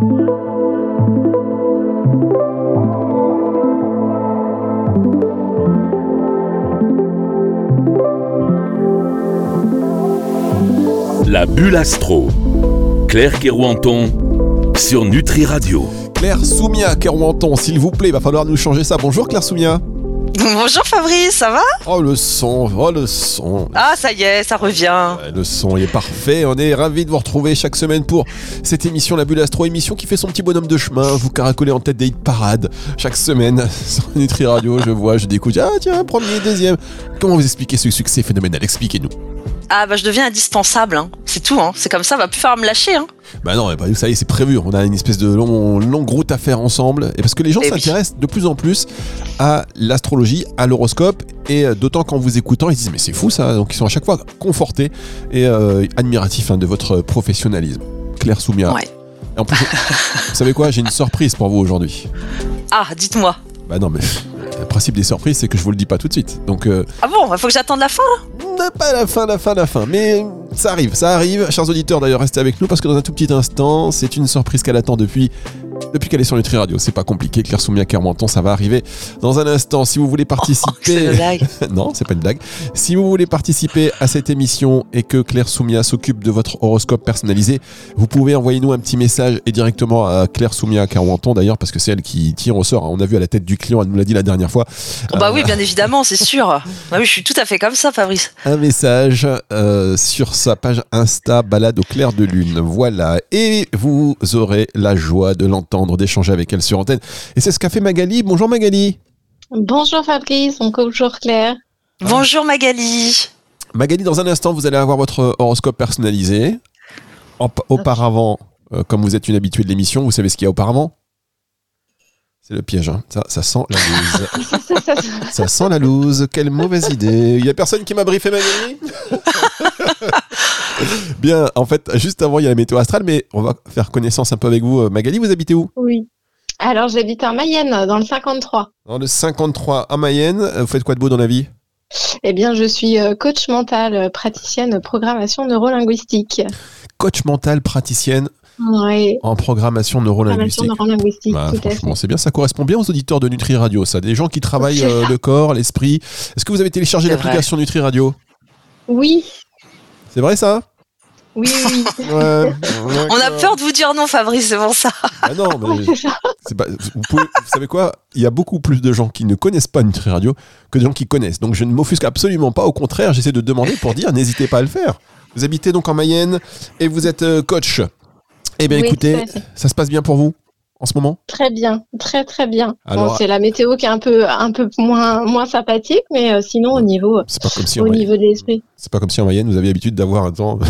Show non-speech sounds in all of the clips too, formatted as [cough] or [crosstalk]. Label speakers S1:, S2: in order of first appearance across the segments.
S1: La bulle astro. Claire Kerouanton sur Nutri Radio.
S2: Claire Soumia Kerouanton, s'il vous plaît, va falloir nous changer ça. Bonjour Claire Soumia.
S3: Bonjour Fabrice, ça va?
S2: Oh le son, oh le son.
S3: Ah ça y est, ça revient.
S2: Le son il est parfait, on est ravis de vous retrouver chaque semaine pour cette émission La Bulle Astro, émission qui fait son petit bonhomme de chemin, vous caracolez en tête des hit parades chaque semaine [laughs] sur Nutri Radio, je vois, je découvre, ah tiens, premier, deuxième. Comment vous expliquez ce succès phénoménal? Expliquez-nous.
S3: Ah bah je deviens indispensable, hein. c'est tout, hein. c'est comme ça, va plus falloir me lâcher. Hein.
S2: Bah non, bah, ça y est, c'est prévu. On a une espèce de long- longue route à faire ensemble. Et parce que les gens
S3: Eh
S2: s'intéressent de plus en plus à l'astrologie, à l'horoscope. Et euh, d'autant qu'en vous écoutant, ils se disent Mais c'est fou ça. Donc ils sont à chaque fois confortés et euh, admiratifs hein, de votre professionnalisme. Claire Soumia.
S3: Ouais.
S2: Et en plus, [laughs] vous savez quoi? J'ai une surprise pour vous aujourd'hui.
S3: Ah, dites-moi.
S2: Bah non, mais le principe des surprises, c'est que je vous le dis pas tout de suite. Donc. euh,
S3: Ah bon, il faut que j'attende la fin là?
S2: pas la fin, la fin, la fin. Mais ça arrive, ça arrive. Chers auditeurs, d'ailleurs, restez avec nous parce que dans un tout petit instant, c'est une surprise qu'elle attend depuis. Depuis qu'elle est sur Nutri Radio, c'est pas compliqué. Claire Soumia Kermenton, ça va arriver dans un instant. Si vous voulez
S3: Oh, c'est
S2: participer,
S3: blague. [laughs]
S2: non, c'est pas une blague. Si vous voulez participer à cette émission et que Claire Soumia s'occupe de votre horoscope personnalisé, vous pouvez envoyer nous un petit message et directement à Claire Soumia Kermenton d'ailleurs parce que c'est elle qui tire au sort. hein. On a vu à la tête du client, elle nous l'a dit la dernière fois.
S3: Oh, bah oui, bien évidemment, c'est sûr. Bah [laughs] oui, je suis tout à fait comme ça, Fabrice.
S2: un message euh, sur sa page Insta Balade au clair de lune. Voilà. Et vous aurez la joie de l'entendre, d'échanger avec elle sur antenne. Et c'est ce qu'a fait Magali. Bonjour Magali.
S4: Bonjour Fabrice, bonjour Claire.
S3: Bonjour Magali.
S2: Magali, dans un instant, vous allez avoir votre horoscope personnalisé. En- auparavant, euh, comme vous êtes une habituée de l'émission, vous savez ce qu'il y a auparavant? C'est le piège, hein. ça, ça sent la loose. [laughs] ça sent la loose, quelle mauvaise idée. Il y a personne qui m'a briefé Magali? [laughs] [laughs] Bien, en fait, juste avant, il y a la météo astrale, mais on va faire connaissance un peu avec vous. Euh, Magali, vous habitez où?
S4: Oui. Alors j'habite en Mayenne, dans le 53.
S2: Dans le 53 à Mayenne. Vous faites quoi de beau dans la vie?
S4: Eh bien, je suis euh, coach mental, euh, praticienne programmation neurolinguistique.
S2: Coach mental, praticienne en programmation neurolinguistique.
S4: neurolinguistique,
S2: Bah, franchement, c'est bien, ça correspond bien aux auditeurs de Nutri Radio, ça. Des gens qui travaillent euh, le corps, l'esprit. Est-ce que vous avez téléchargé l'application Nutri Radio?
S4: Oui,
S2: C'est vrai ça?
S4: Oui, oui. [laughs]
S2: Ouais.
S3: On a peur de vous dire non, Fabrice, c'est pour ça.
S2: Ah non, [laughs] mais pas- vous, pouvez- vous savez quoi? Il y a beaucoup plus de gens qui ne connaissent pas Nutri Radio que de gens qui connaissent. Donc je ne m'offusque absolument pas. Au contraire, j'essaie de demander pour dire n'hésitez pas à le faire. Vous habitez donc en Mayenne et vous êtes euh, coach. Eh bien
S4: Oui,
S2: écoutez, ça se passe bien pour vous? En ce moment?
S4: Très bien, très très bien.
S2: Alors-
S4: Bon, c'est la météo qui est un peu, un peu moins, moins sympathique, mais euh, sinon au niveau,
S2: C'est pas comme si
S4: au niveau de l'esprit.
S2: c'est pas comme si en Mayenne vous aviez l'habitude d'avoir un temps. [laughs]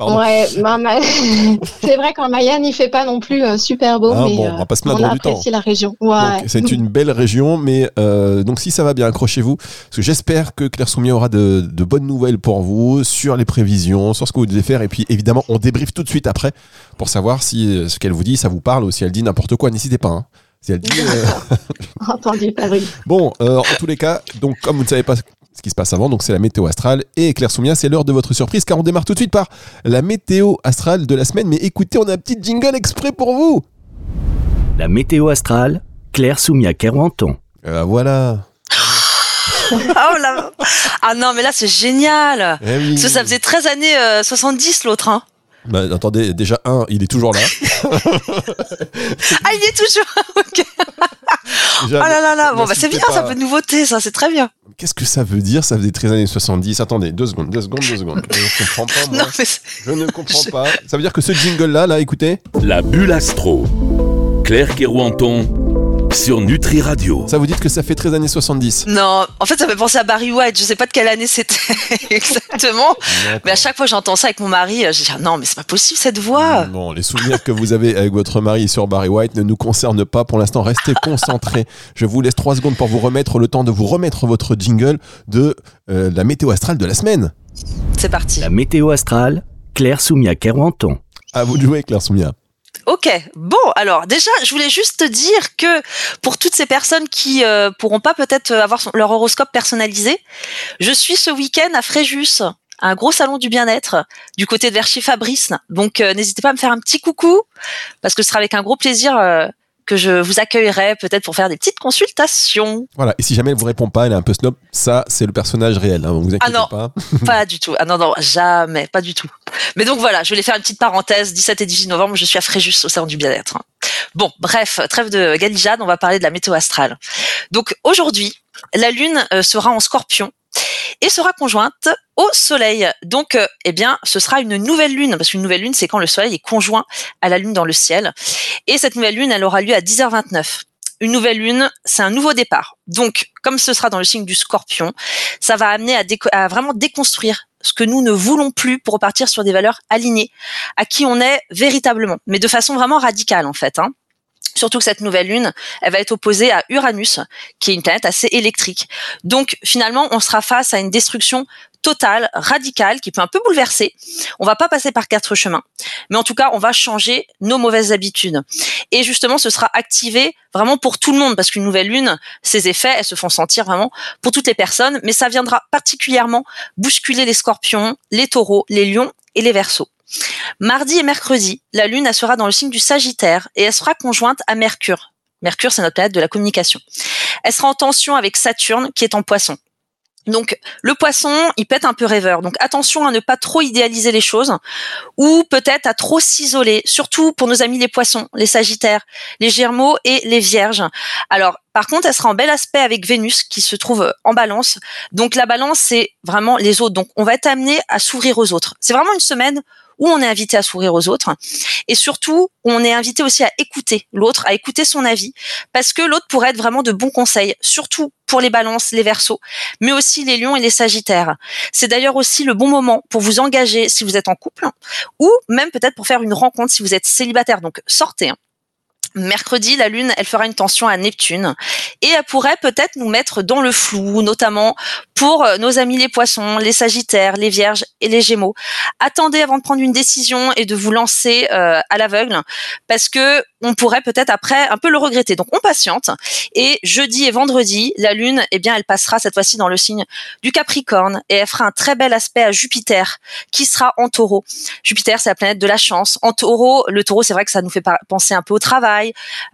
S4: Ouais, bah, ma- [laughs] c'est vrai qu'en Mayenne il fait pas non plus euh, super beau,
S2: Ah
S4: mais
S2: bon,
S4: euh,
S2: on va pas se
S4: on
S2: plaindre du temps.
S4: la région. Ouais.
S2: C'est une belle région, mais euh, donc si ça va bien, accrochez-vous. Parce que j'espère que Claire Soumia aura de, de bonnes nouvelles pour vous sur les prévisions, sur ce que vous devez faire. Et puis évidemment, on débriefe tout de suite après pour savoir si ce qu'elle vous dit, ça vous parle ou si elle dit n'importe quoi. N'hésitez pas. hein. Si elle dit, euh, [laughs]
S4: Entendu, Fabrice.
S2: Bon, euh, en tous les cas, donc comme vous ne savez pas ce qui se passe avant, donc c'est la météo astrale. Et Claire Soumia, c'est l'heure de votre surprise car on démarre tout de suite par la météo astrale de la semaine. Mais écoutez, on a un petit jingle exprès pour vous.
S5: La météo astrale, Claire Soumia Kerwanton.
S2: Euh, voilà. [laughs]
S3: Oh là Ah non, mais là, c'est génial.
S2: Eh oui.
S3: Parce que ça faisait 13 années euh, 70 l'autre. Hein.
S2: Bah, attendez, déjà, un, il est toujours là. [laughs]
S3: Ah, il est toujours. Ok. [laughs]
S2: Déjà,
S3: Oh là là là. Bon, bah c'est bien, ça
S2: pas.
S3: peut de nouveauté, ça, c'est très bien.
S2: Qu'est-ce que ça veut dire Ça faisait 13 années 70. Attendez, deux secondes, deux secondes, deux secondes. Je ne comprends pas, moi. [laughs]
S3: Non, mais
S2: Je ne comprends pas. Ça veut dire que ce jingle-là, là, écoutez,
S1: La bulle astro. Claire Kerouanton sur Nutri Radio.
S2: ça vous dit que ça fait 13 années 70.
S3: non, en fait, ça fait penser à Barry White. Je sais pas de quelle année c'était [laughs] exactement. Mais à chaque fois que j'entends ça avec mon mari, euh, je dis ah non, mais c'est pas possible cette voix.
S2: Bon, les souvenirs que vous avez avec votre mari sur Barry White ne nous concernent pas pour l'instant. Restez [laughs] concentrés. Je vous laisse trois secondes pour vous remettre le temps de vous remettre votre jingle de euh, la météo astrale de la semaine.
S3: C'est parti.
S5: La météo astrale, Claire Soumia Kerwanton.
S2: À vous de jouer, Claire Soumia.
S3: Ok, bon, alors déjà, je voulais juste te dire que pour toutes ces personnes qui euh, pourront pas peut-être avoir leur horoscope personnalisé, je suis ce week-end à Fréjus, un gros salon du bien-être du côté de vers chez Fabrice. Donc euh, n'hésitez pas à me faire un petit coucou parce que ce sera avec un gros plaisir euh, que je vous accueillerai peut-être pour faire des petites consultations.
S2: Voilà, et si jamais elle vous répond pas, elle est un peu snob, ça c'est le personnage réel, hein, vous inquiétez
S3: Ah non.
S2: pas. [laughs]
S3: pas [laughs] du tout. Ah non, non, jamais, pas du tout. Mais donc voilà, je voulais faire une petite parenthèse. 17 et 18 novembre, je suis à Fréjus au salon du bien-être. Bon, bref, trêve de galijade, on va parler de la météo astrale. Donc aujourd'hui, la Lune euh, sera en scorpion et sera conjointe au Soleil. Donc, euh, eh bien, ce sera une nouvelle Lune, parce qu'une nouvelle Lune, c'est quand le Soleil est conjoint à la Lune dans le ciel. Et cette nouvelle Lune, elle aura lieu à 10h29. Une nouvelle lune, c'est un nouveau départ. Donc, comme ce sera dans le signe du scorpion, ça va amener à, vraiment déconstruire ce que nous ne voulons plus pour repartir sur des valeurs alignées à qui on est véritablement, mais de façon vraiment radicale en fait. Hein. Surtout que cette nouvelle lune, elle va être opposée à Uranus, qui est une planète assez électrique. Donc finalement, on sera face à une destruction totale, radicale, qui peut un peu bouleverser. On va pas passer par quatre chemins, mais en tout cas, on va changer nos mauvaises habitudes. Et justement, ce sera activé vraiment pour tout le monde, parce qu'une nouvelle lune, ses effets, elles se font sentir vraiment pour toutes les personnes, mais ça viendra particulièrement bousculer les scorpions, les taureaux, les lions et les versos. Mardi et mercredi, la Lune elle sera dans le signe du Sagittaire et elle sera conjointe à Mercure. Mercure, c'est notre planète de la communication. Elle sera en tension avec Saturne qui est en poisson. Donc le poisson, il être un peu rêveur. Donc attention à ne pas trop idéaliser les choses ou peut-être à trop s'isoler, surtout pour nos amis les poissons, les sagittaires, les gémeaux et les vierges. Alors par contre, elle sera en bel aspect avec Vénus qui se trouve en balance. Donc la balance, c'est vraiment les autres. Donc on va être amené à s'ouvrir aux autres. C'est vraiment une semaine où on est invité à s'ouvrir aux autres et surtout on est invité aussi à écouter l'autre, à écouter son avis parce que l'autre pourrait être vraiment de bons conseils, surtout pour les balances, les versos, mais aussi les lions et les sagittaires. C'est d'ailleurs aussi le bon moment pour vous engager si vous êtes en couple ou même peut-être pour faire une rencontre si vous êtes célibataire. Donc sortez. hein. Mercredi, la Lune, elle fera une tension à Neptune et elle pourrait peut-être nous mettre dans le flou, notamment pour euh, nos amis les poissons, les sagittaires, les vierges et les gémeaux. Attendez avant de prendre une décision et de vous lancer euh, à l'aveugle parce que on pourrait peut-être après un peu le regretter. Donc on patiente et jeudi et vendredi, la Lune, eh bien, elle passera cette fois-ci dans le signe du Capricorne et elle fera un très bel aspect à Jupiter qui sera en taureau. Jupiter, c'est la planète de la chance. En taureau, le taureau, c'est vrai que ça nous fait penser un peu au travail.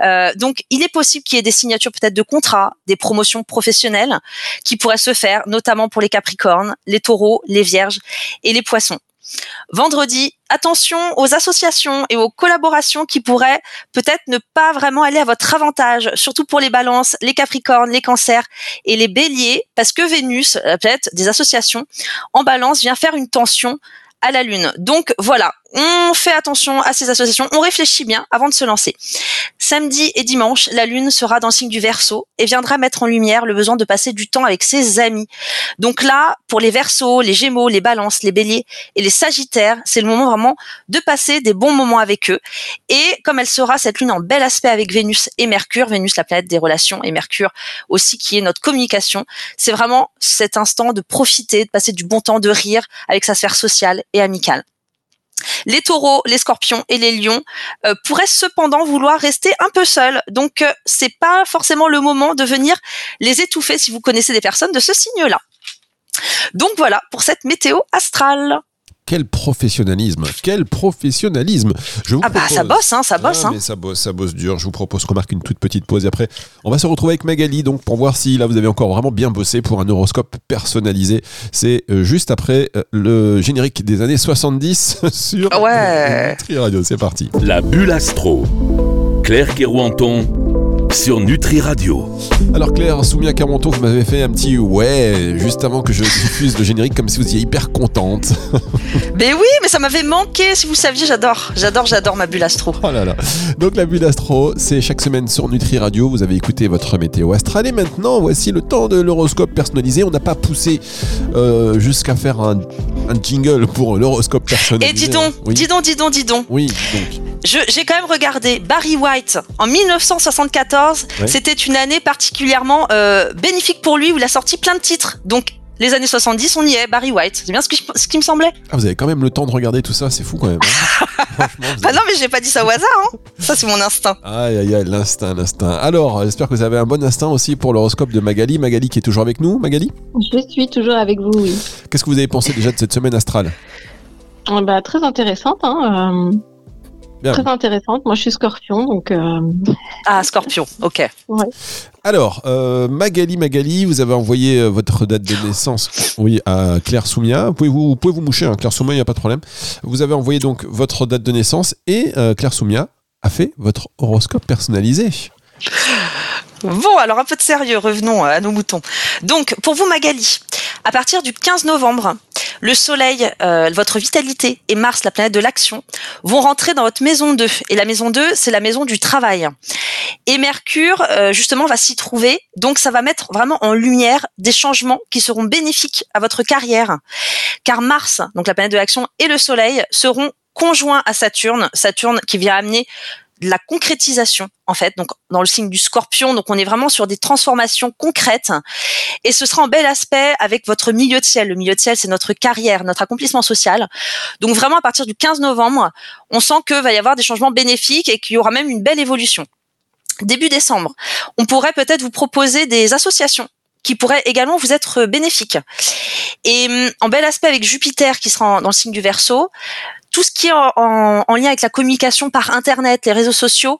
S3: Euh, donc, il est possible qu'il y ait des signatures peut-être de contrats, des promotions professionnelles qui pourraient se faire, notamment pour les Capricornes, les taureaux, les vierges et les poissons. Vendredi, attention aux associations et aux collaborations qui pourraient peut-être ne pas vraiment aller à votre avantage, surtout pour les balances, les capricornes, les cancers et les béliers, parce que Vénus, la planète des associations, en balance vient faire une tension à la Lune. Donc voilà, on fait attention à ces associations, on réfléchit bien avant de se lancer. Samedi et dimanche, la Lune sera dans le signe du Verseau et viendra mettre en lumière le besoin de passer du temps avec ses amis. Donc là, pour les Verseaux, les Gémeaux, les Balances, les Béliers et les Sagittaires, c'est le moment vraiment de passer des bons moments avec eux. Et comme elle sera cette Lune en bel aspect avec Vénus et Mercure, Vénus la planète des relations et Mercure aussi qui est notre communication, c'est vraiment cet instant de profiter, de passer du bon temps, de rire avec sa sphère sociale et amicale. Les taureaux, les scorpions et les lions euh, pourraient cependant vouloir rester un peu seuls. Donc, euh, c'est pas forcément le moment de venir les étouffer si vous connaissez des personnes de ce signe-là. Donc voilà pour cette météo astrale.
S2: Quel professionnalisme, quel professionnalisme. Je vous
S3: Ah bah ça
S2: propose-
S3: bosse, hein, ça bosse.
S2: Ah,
S3: Hein.
S2: mais ça bosse, ça bosse dur. Je vous propose qu'on marque une toute petite pause et après, on va se retrouver avec Magali donc pour voir si là vous avez encore vraiment bien bossé pour un horoscope personnalisé. C'est euh, juste après euh, le générique des années 70 [laughs] sur
S3: Ouais.
S2: Nutri Radio. C'est parti.
S1: La bulle astro. Claire Kerouanton sur Nutri Radio.
S2: Alors Claire, Soumia Camonto, vous m'avez fait un petit ouais juste avant que je diffuse le générique comme si vous étiez hyper contente.
S3: Mais [laughs] oui, mais ça m'avait manqué. Si vous saviez, j'adore, j'adore, j'adore ma bulle astro.
S2: Oh là là. Donc la bulle astro, c'est chaque semaine sur Nutri Radio. Vous avez écouté votre météo astrale et maintenant voici le temps de l'horoscope personnalisé. On n'a pas poussé euh, jusqu'à faire un, un jingle pour l'horoscope personnalisé.
S3: Et dis donc,
S2: Oui.
S3: dis donc, dis donc, dis donc.
S2: Oui, donc.
S3: Je- J'ai quand même regardé Barry White en 1974.
S2: Ouais.
S3: C'était une année particulièrement euh, bénéfique pour lui où il a sorti plein de titres. Donc les années 70, on y est, Barry White. C'est bien ce, que je- ce qui me semblait.
S2: Ah, vous avez quand même le temps de regarder tout ça, c'est fou quand même. hein. [laughs] Franchement,
S3: Bah non, mais j'ai pas dit ça au hasard. Hein. Ça, c'est mon instinct.
S2: Aïe aïe aïe, l'instinct, l'instinct. Alors, j'espère que vous avez un bon instinct aussi pour l'horoscope de Magali. Magali qui est toujours avec nous. Magali,
S4: Je suis toujours avec vous, oui.
S2: qu'est-ce que vous avez pensé déjà de cette semaine astrale?
S4: Euh, Bah, très intéressante, hein. euh,
S2: Bien.
S4: Très intéressante. Moi, je suis scorpion, donc euh,
S3: Ah, Scorpion. Ok.
S2: Alors, euh, Magali, Magali, vous avez envoyé euh, votre date de naissance, oui, à Claire Soumia. Vous pouvez vous, vous pouvez vous moucher, hein, Claire Soumia, il n'y a pas de problème. Vous avez envoyé donc votre date de naissance et euh, Claire Soumia a fait votre horoscope personnalisé.
S3: Bon, alors un peu de sérieux, revenons à nos moutons. Donc, pour vous, Magali, à partir du 15 novembre, le Soleil, euh, votre vitalité, et Mars, la planète de l'action, vont rentrer dans votre maison 2. Et la maison 2, c'est la maison du travail. Et Mercure, euh, justement, va s'y trouver. Donc, ça va mettre vraiment en lumière des changements qui seront bénéfiques à votre carrière. Car Mars, donc la planète de l'action, et le Soleil seront conjoints à Saturne. Saturne qui vient amener la concrétisation en fait donc dans le signe du scorpion. Donc on est vraiment sur des transformations concrètes. Et ce sera en bel aspect avec votre milieu de ciel. Le milieu de ciel c'est notre carrière notre accomplissement social. Donc vraiment à partir du 15 novembre on sent que va y avoir des changements bénéfiques et qu'il y aura même une belle évolution. Début décembre on pourrait peut-être vous proposer des associations qui pourraient également vous être bénéfiques. Et hum, en bel aspect avec Jupiter qui sera dans le signe du Verseau, tout ce qui est en, en- en lien avec la communication par Internet, les réseaux sociaux,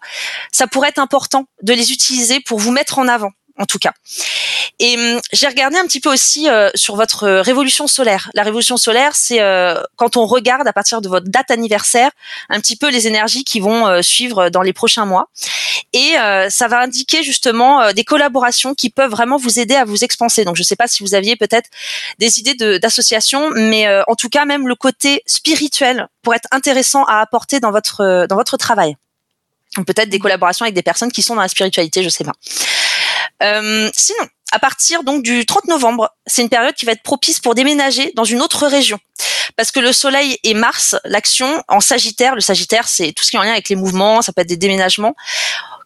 S3: ça pourrait être important de les utiliser pour vous mettre en avant, en tout cas. Et hum, j'ai regardé un petit peu aussi euh, sur votre euh, révolution solaire. La révolution solaire, c'est euh, quand on regarde à partir de votre date anniversaire un petit peu les énergies qui vont euh, suivre dans les prochains mois. Et euh, ça va indiquer justement euh, des collaborations qui peuvent vraiment vous aider à vous expanser. Donc je ne sais pas si vous aviez peut-être des idées de- d'associations, mais euh, en tout cas même le côté spirituel pourrait être intéressant à apporter dans votre dans votre travail. Peut-être des collaborations avec des personnes qui sont dans la spiritualité, je sais pas. Euh, sinon, à partir donc du 30 novembre, c'est une période qui va être propice pour déménager dans une autre région. Parce que le Soleil et Mars, l'action en Sagittaire, le Sagittaire c'est tout ce qui est en lien avec les mouvements, ça peut être des déménagements.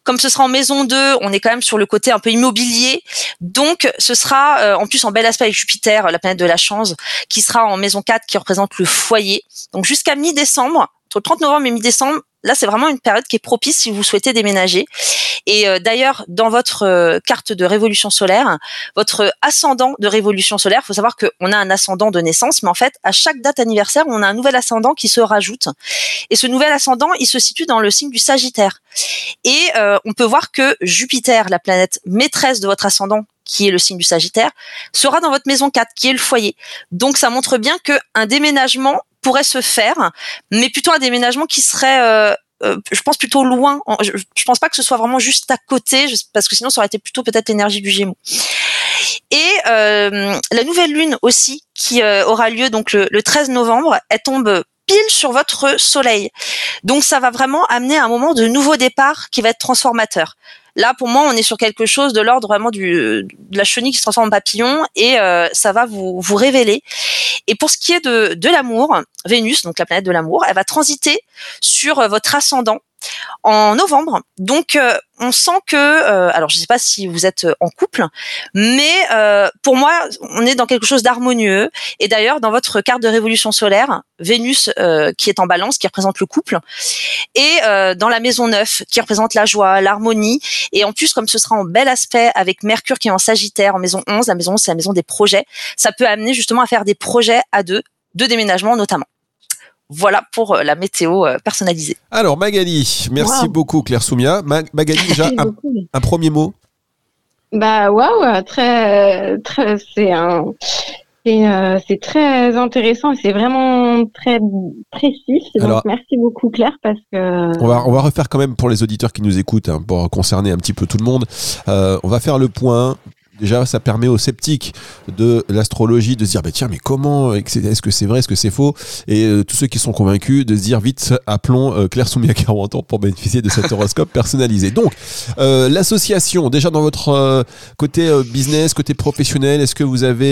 S3: Comme ce sera en maison 2, on est quand même sur le côté un peu immobilier. Donc ce sera euh, en plus en bel aspect avec Jupiter, la planète de la chance, qui sera en maison 4 qui représente le foyer. Donc jusqu'à mi-décembre, entre le 30 novembre et mi-décembre, là c'est vraiment une période qui est propice si vous souhaitez déménager. Et euh, d'ailleurs, dans votre euh, carte de révolution solaire, votre ascendant de révolution solaire, il faut savoir qu'on a un ascendant de naissance, mais en fait, à chaque date anniversaire, on a un nouvel ascendant qui se rajoute. Et ce nouvel ascendant, il se situe dans le signe du Sagittaire. Et euh, on peut voir que Jupiter, la planète maîtresse de votre ascendant, qui est le signe du Sagittaire, sera dans votre maison 4, qui est le foyer. Donc ça montre bien qu'un déménagement pourrait se faire, mais plutôt un déménagement qui serait euh, euh, je pense plutôt loin. Je, je pense pas que ce soit vraiment juste à côté, parce que sinon ça aurait été plutôt peut-être l'énergie du Gémeaux. Et euh, la nouvelle lune aussi, qui euh, aura lieu donc le, le 13 novembre, elle tombe pile sur votre Soleil. Donc ça va vraiment amener un moment de nouveau départ qui va être transformateur. Là, pour moi, on est sur quelque chose de l'ordre vraiment du, de la chenille qui se transforme en papillon et euh, ça va vous, révéler. Et pour ce qui est de, de l'amour, Vénus, donc la planète de l'amour, elle va transiter sur euh, votre ascendant en novembre. Donc, euh, on sent que, euh, alors je ne sais pas si vous êtes en couple, mais euh, pour moi, on est dans quelque chose d'harmonieux. Et d'ailleurs, dans votre carte de révolution solaire, Vénus euh, qui est en balance, qui représente le couple, et euh, dans la maison 9, qui représente la joie, l'harmonie. Et en plus, comme ce sera en bel aspect avec Mercure qui est en Sagittaire, en maison 11, la maison 11, c'est la maison des projets, ça peut amener justement à faire des projets à deux, de déménagement notamment. Voilà pour euh, la météo euh, personnalisée.
S2: Alors Magali, merci
S4: Wow.
S2: beaucoup Claire Soumia. Ma- Magali, [laughs] déjà un, premier mot?
S4: Bah waouh, très, très, c'est un, c'est, euh, c'est très intéressant et c'est vraiment très précis. Donc
S2: Alors-
S4: merci beaucoup Claire parce que
S2: On va, on va refaire quand même pour les auditeurs qui nous écoutent, hein, pour concerner un petit peu tout le monde. Euh, on va faire le point. Déjà, ça permet aux sceptiques de l'astrologie de se dire, bah, tiens, mais comment Est-ce que c'est vrai Est-ce que c'est faux? Et euh, tous ceux qui sont convaincus de se dire, vite, appelons euh, Claire Soumia [laughs] 40 ans pour bénéficier de cet horoscope personnalisé. Donc, euh, l'association, déjà dans votre euh, côté business, côté professionnel, est-ce que vous avez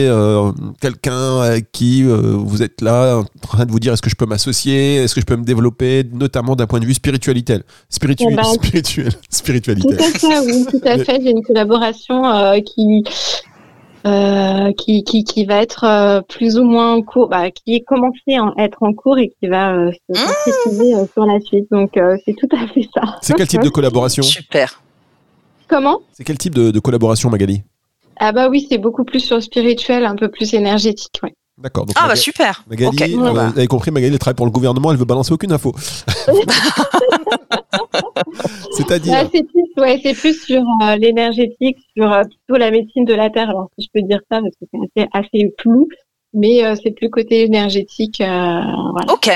S2: quelqu'un avec qui vous êtes là en train de vous dire, est-ce que je peux m'associer Est-ce que je peux me développer, notamment d'un point de vue spirituel Spirituel,
S4: Eh ben, [laughs]
S2: spirituel,
S4: Tout
S2: spiritualité.
S4: à fait, oui, tout à [laughs] fait. J'ai une collaboration euh, qui euh, qui, qui, qui va être euh, plus ou moins en cours, bah, qui est commencé à être en cours et qui va euh, se
S3: Mmh.
S4: concrétiser euh, sur la suite. Donc euh, c'est tout à fait ça.
S2: C'est quel type de collaboration?
S3: Super.
S4: Comment?
S2: C'est quel type de, de collaboration, Magali?
S4: Ah bah oui, c'est beaucoup plus sur le spirituel, un peu plus énergétique. Ouais.
S2: D'accord.
S3: Ah bah super.
S2: Magali,
S3: Ok.
S2: euh,
S4: Voilà.
S2: vous avez compris, Magali elle travaille pour le gouvernement, elle veut balancer aucune info. [laughs] C'est-à-dire,
S4: Ouais, c'est plus, ouais, c'est plus sur euh, l'énergétique, sur euh, plutôt la médecine de la terre. Alors si je peux dire ça parce que c'est assez, assez flou, mais euh, c'est plus côté énergétique. euh, voilà.
S3: Ok.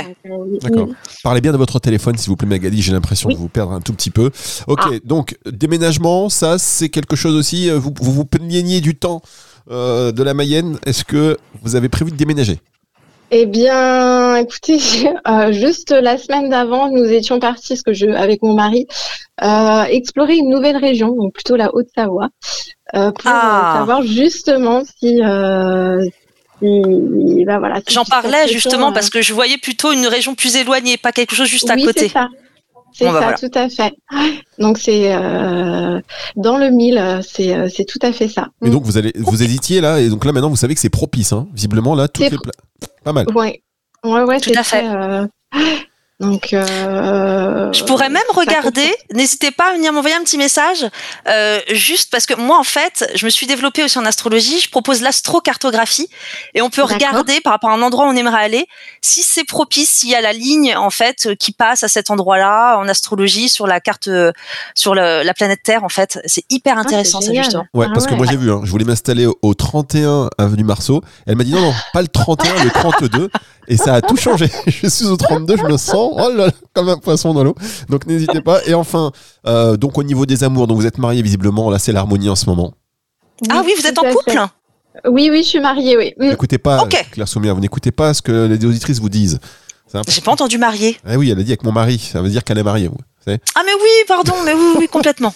S2: D'accord. parlez bien de votre téléphone, s'il vous plaît, Magali. J'ai l'impression
S4: Oui.
S2: de vous perdre un tout petit peu. Ok,
S4: Ah.
S2: donc déménagement, ça c'est quelque chose aussi. Vous vous, vous du temps euh, de la Mayenne. Est-ce que vous avez prévu de déménager?
S4: Eh bien, écoutez, [laughs] euh, juste la semaine d'avant, nous étions partis, parce que je, avec mon mari, euh, explorer une nouvelle région, donc plutôt la Haute-Savoie, euh, pour
S3: Ah.
S4: savoir justement si, euh, si, bah voilà. si
S3: J'en parlais justement
S4: euh,
S3: parce que je voyais plutôt une région plus éloignée, pas quelque chose juste à
S4: oui,
S3: côté.
S4: c'est ça. C'est
S3: Bon, bah,
S4: ça,
S3: voilà.
S4: tout à fait. [laughs] Donc c'est euh, dans le mille, euh, c'est euh, c'est tout à fait ça.
S2: Et donc vous allez, vous hésitiez là, et donc là maintenant vous savez que c'est propice. Hein. Visiblement là, tout
S4: C'est
S2: est pla- pas mal.
S4: Ouais, ouais, ouais,
S3: Tout
S4: c'est
S3: à fait.
S4: très, euh, Donc, euh,
S3: Je pourrais même regarder. N'hésitez pas à venir m'envoyer un petit message, euh, juste parce que moi, en fait, je me suis développée aussi en astrologie. Je propose l'astrocartographie et on peut regarder par rapport à un endroit où on aimerait aller si c'est propice, s'il y a la ligne en fait qui passe à cet endroit-là en astrologie sur la carte, euh, sur le- la planète Terre. En fait, c'est hyper
S4: Ah,
S3: intéressant, ça justement.
S2: Ouais,
S4: Ah
S2: parce que moi j'ai vu, hein, je voulais m'installer au 31 avenue Marceau. Elle m'a dit non, non, pas le 31, le 32. Et ça a tout changé. [laughs] Je suis au 32, je me sens oh là là, comme un poisson dans l'eau. Donc n'hésitez pas. Et enfin, euh, donc au niveau des amours, donc vous êtes mariés visiblement, là c'est l'harmonie en ce moment.
S3: Ah oui, vous êtes en couple
S4: fait. Oui, oui, je suis mariée, oui.
S2: N'écoutez pas,
S3: Ok.
S2: Claire Soumia, vous n'écoutez pas ce que les auditrices vous disent.
S3: J'ai pas entendu marié.
S2: Ah oui, elle a dit avec mon mari, ça veut dire qu'elle est mariée.
S3: Ah mais oui, pardon, mais oui, oui, [laughs] complètement.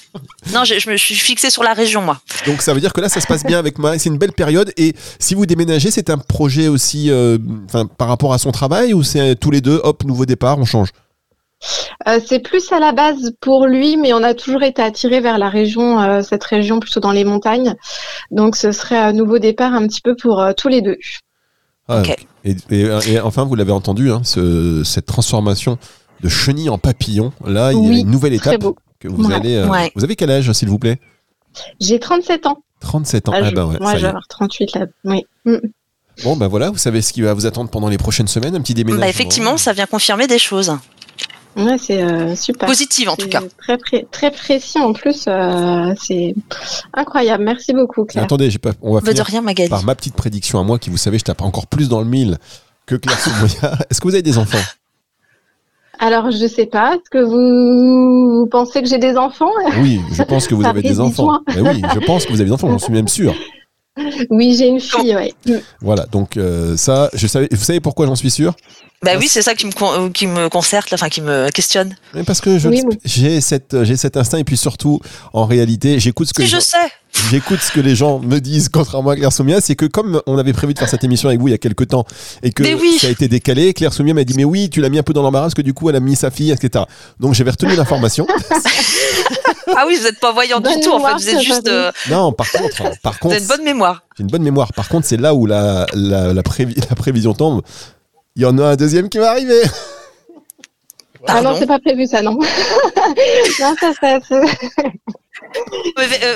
S3: Non, je, je me suis fixée sur la région, moi.
S2: Donc ça veut dire que là, ça se passe bien avec Marie. C'est une belle période. Et si vous déménagez, c'est un projet aussi, euh, enfin, par rapport à son travail ou c'est tous les deux, hop, nouveau départ, on change?
S4: Euh, c'est plus à la base pour lui, mais on a toujours été attiré vers la région, euh, cette région plutôt dans les montagnes. Donc, ce serait un nouveau départ un petit peu pour euh, tous les deux.
S2: Ah, et, et- et enfin, vous l'avez entendu, hein, ce- cette transformation de chenille en papillon. Là, il y a une nouvelle étape que vous
S4: Ouais.
S2: allez. euh,
S3: Ouais.
S2: Vous avez quel âge, s'il vous plaît?
S4: J'ai 37 ans.
S2: 37 ans.
S4: Ah,
S2: Ah, ben ouais,
S4: moi, je vais avoir 38 là. Oui. Mm.
S2: Bon, ben voilà, vous savez ce qui va vous attendre pendant les prochaines semaines, un petit déménagement.
S3: Bah effectivement, ça vient confirmer des choses
S4: Ouais, c'est euh, super.
S3: positives en tout cas.
S4: Très, pré- très précis en plus. euh, c'est incroyable. Merci beaucoup, Claire.
S2: Attendez, pas, on va
S3: Bah, de
S2: finir
S3: rien, Magali.
S2: par ma petite prédiction à moi, qui vous savez, je tape encore plus dans le mille que Claire Soumoya. [laughs] Est-ce que vous avez des enfants?
S4: Alors, je sais pas. Est-ce que vous, vous pensez que j'ai des enfants?
S2: Oui, je pense que vous avez des enfants. oui, je pense que vous avez des enfants, j'en suis même sûr.
S4: Oui, j'ai une fille. Ouais. Mm.
S2: Voilà, donc euh, ça, je savais, vous savez pourquoi j'en suis sûr?
S3: Bah oui, c'est ça qui me euh, qui me concerte, enfin qui me questionne.
S2: Mais Parce que
S4: Oui, oui.
S2: j'ai cette, j'ai cet instinct et puis surtout, en réalité, j'écoute ce que
S3: Si je sais.
S2: J'écoute ce que les gens me disent, contrairement à Claire Soumia, c'est que comme on avait prévu de faire cette émission avec vous il y a quelques temps et que
S3: oui.
S2: ça a été décalé, Claire Soumia m'a dit mais oui, tu l'as mis un peu dans l'embarras parce que du coup elle a mis sa fille, etc. Donc j'avais retenu l'information. [laughs]
S3: Ah oui, vous n'êtes pas voyant du tout. En fait,
S4: mémoire,
S3: vous êtes juste, euh,
S2: non, par contre, par
S3: vous
S2: contre,
S3: avez une bonne mémoire.
S2: j'ai une bonne mémoire. Par contre, c'est là où la, la, la, prévi- la prévision tombe. Il y en a un deuxième qui va arriver.
S4: Ah non, c'est pas prévu ça, non. [laughs] non, ça, ça,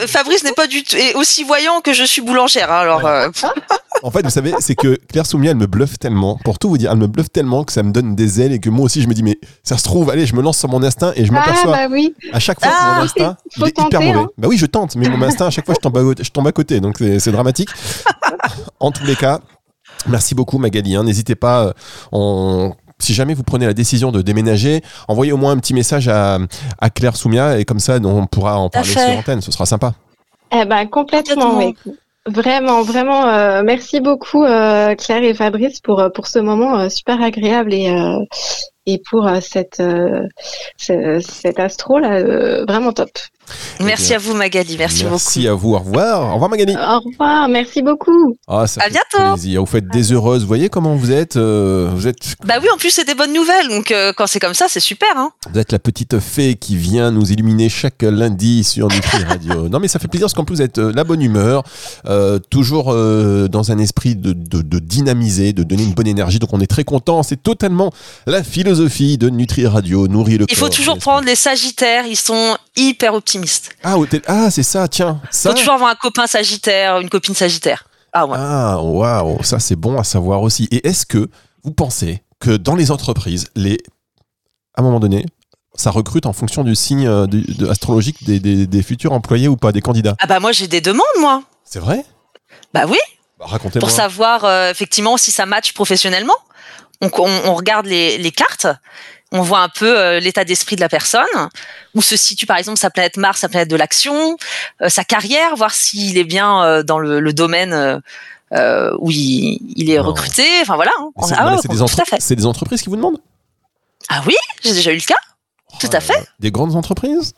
S3: Fabrice n'est pas du tout aussi voyant que je suis boulangère. hein, alors, euh,
S2: En fait, vous savez, c'est que Claire Soumia, elle me bluffe tellement. Pour tout vous dire, elle me bluffe tellement que ça me donne des ailes et que moi aussi, je me dis, mais ça se trouve, allez, je me lance sur mon instinct et je
S4: Ah,
S2: m'aperçois
S4: bah oui.
S2: à chaque fois que
S3: Ah,
S2: mon instinct, [laughs] il est hyper mauvais.
S4: hein.
S2: Bah oui, je tente, mais mon instinct, à chaque fois, je tombe à, côté- je tombe à côté. Donc, c'est c'est dramatique. en tous les cas, merci beaucoup, Magali. hein. N'hésitez pas, euh, on- si jamais vous prenez la décision de déménager, envoyez au moins un petit message à, à Claire Soumia et comme ça, on pourra en parler sur antenne. Ce sera sympa.
S4: Eh ben, complètement, oui. Vraiment, vraiment, euh, merci beaucoup euh, Claire et Fabrice pour euh, pour ce moment euh, super agréable et euh, et pour euh, cette euh, ce- cette astro là, euh, vraiment top.
S3: Merci
S2: bien,
S3: à vous Magali, merci,
S2: Merci à vous. Au revoir. Au revoir Magali.
S4: Au revoir, merci beaucoup.
S2: Ah, ça
S3: À
S2: fait
S3: bientôt.
S2: plaisir. Vous faites des heureuses. Vous voyez comment vous êtes euh, Vous êtes
S3: beaucoup. Bah oui, en plus c'est des bonnes nouvelles, donc euh, quand c'est comme ça, c'est super. Hein.
S2: Vous êtes la petite fée qui vient nous illuminer chaque lundi sur Nutri [laughs] Radio. non, mais ça fait plaisir parce qu'en plus vous êtes euh, la bonne humeur, euh, toujours euh, dans un esprit de, de, de dynamiser, de donner une bonne énergie. Donc on est très content. C'est totalement la philosophie de Nutri Radio. Nourrir le
S3: Il
S2: corps.
S3: faut toujours prendre les Sagittaires, ils sont hyper optimistes.
S2: Ah, ah c'est ça, tiens.
S3: Il
S2: Ça.
S3: faut toujours avoir un copain Sagittaire, une copine Sagittaire. Ah ouais.
S2: Ah, waouh, ça c'est bon à savoir aussi. Et est-ce que vous pensez que dans les entreprises, les... à un moment donné, ça recrute en fonction du signe euh, de- astrologique des, des- des futurs employés ou pas, des candidats?
S3: Ah bah moi j'ai des demandes moi.
S2: C'est vrai?
S3: Bah oui,
S2: Bah, Racontez-moi.
S3: pour savoir euh, effectivement si ça match professionnellement. On, regarde les, les cartes, on voit un peu euh, l'état d'esprit de la personne, où se situe par exemple sa planète Mars, sa planète de l'action, euh, sa carrière, voir s'il est bien euh, dans le, le domaine où il, il est
S2: Non.
S3: recruté. Enfin voilà. hein.
S2: C'est
S3: Ah ouais,
S2: des, entre- des entreprises qui vous demandent?
S3: Ah oui, j'ai déjà eu le cas. Tout
S2: Oh
S3: à
S2: là
S3: fait.
S2: Des grandes entreprises?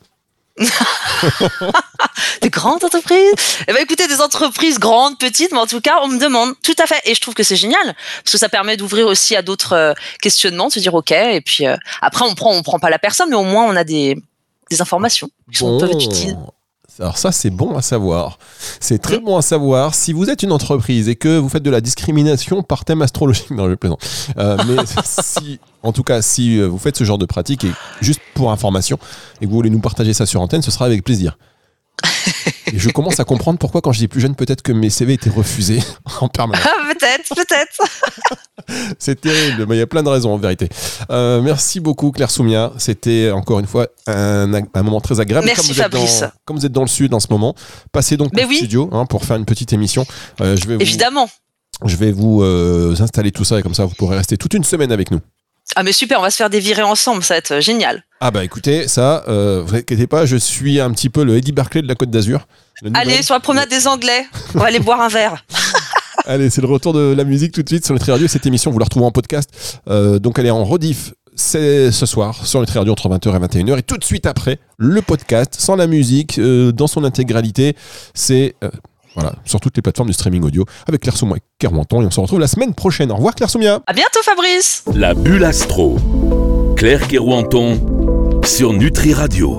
S2: [laughs]
S3: Des grandes entreprises. Eh ben écoutez, des entreprises grandes, petites, mais en tout cas, on me demande. Tout à fait. Et je trouve que c'est génial parce que ça permet d'ouvrir aussi à d'autres euh, questionnements, de se dire ok. Et puis euh, après, on prend, on prend pas la personne, mais au moins on a des, des informations qui sont peuvent être utiles.
S2: Alors ça, c'est bon à savoir. C'est très bon à savoir. Si vous êtes une entreprise et que vous faites de la discrimination par thème astrologique, [laughs] non, je plaisante. Euh, mais [laughs] si, en tout cas, si euh, vous faites ce genre de pratique et juste pour information et que vous voulez nous partager ça sur antenne, ce sera avec plaisir. Et je commence à comprendre pourquoi, quand j'étais plus jeune, peut-être que mes CV étaient refusés [laughs] en permanence.
S3: Ah, peut-être, peut-être. [laughs]
S2: C'est terrible, mais il y a plein de raisons en vérité. Euh, merci beaucoup Claire Soumia. C'était encore une fois un, un moment très agréable.
S3: Merci,
S2: comme vous êtes
S3: Fabrice.
S2: Dans, comme vous êtes dans le sud en ce moment, passez donc
S3: Mais
S2: au
S3: oui.
S2: studio hein, pour faire une petite émission. Euh, je vais vous,
S3: Évidemment.
S2: je vais vous euh, installer tout ça et comme ça vous pourrez rester toute une semaine avec nous.
S3: Ah mais super, on va se faire des virées ensemble, ça va être génial.
S2: Ah bah écoutez, ça, euh, vous inquiétez pas, je suis un petit peu le Eddie Barclay de la Côte d'Azur.
S3: Allez, sur la promenade des Anglais, on va aller boire un verre. [laughs]
S2: Allez, c'est le retour de la musique tout de suite sur Nutri Radio. Cette émission, vous la retrouvez en podcast. Euh, donc, elle est en rediff c'est ce soir sur Nutri Radio entre 20h et 21h. Et tout de suite après, le podcast sans la musique, euh, dans son intégralité. C'est euh, voilà, sur toutes les plateformes de streaming audio avec Claire Soumia et Kermonton. Et on se retrouve la semaine prochaine. Au revoir, Claire Soumia.
S3: À bientôt, Fabrice.
S1: La bulle astro. Claire Kerouanton sur Nutri Radio.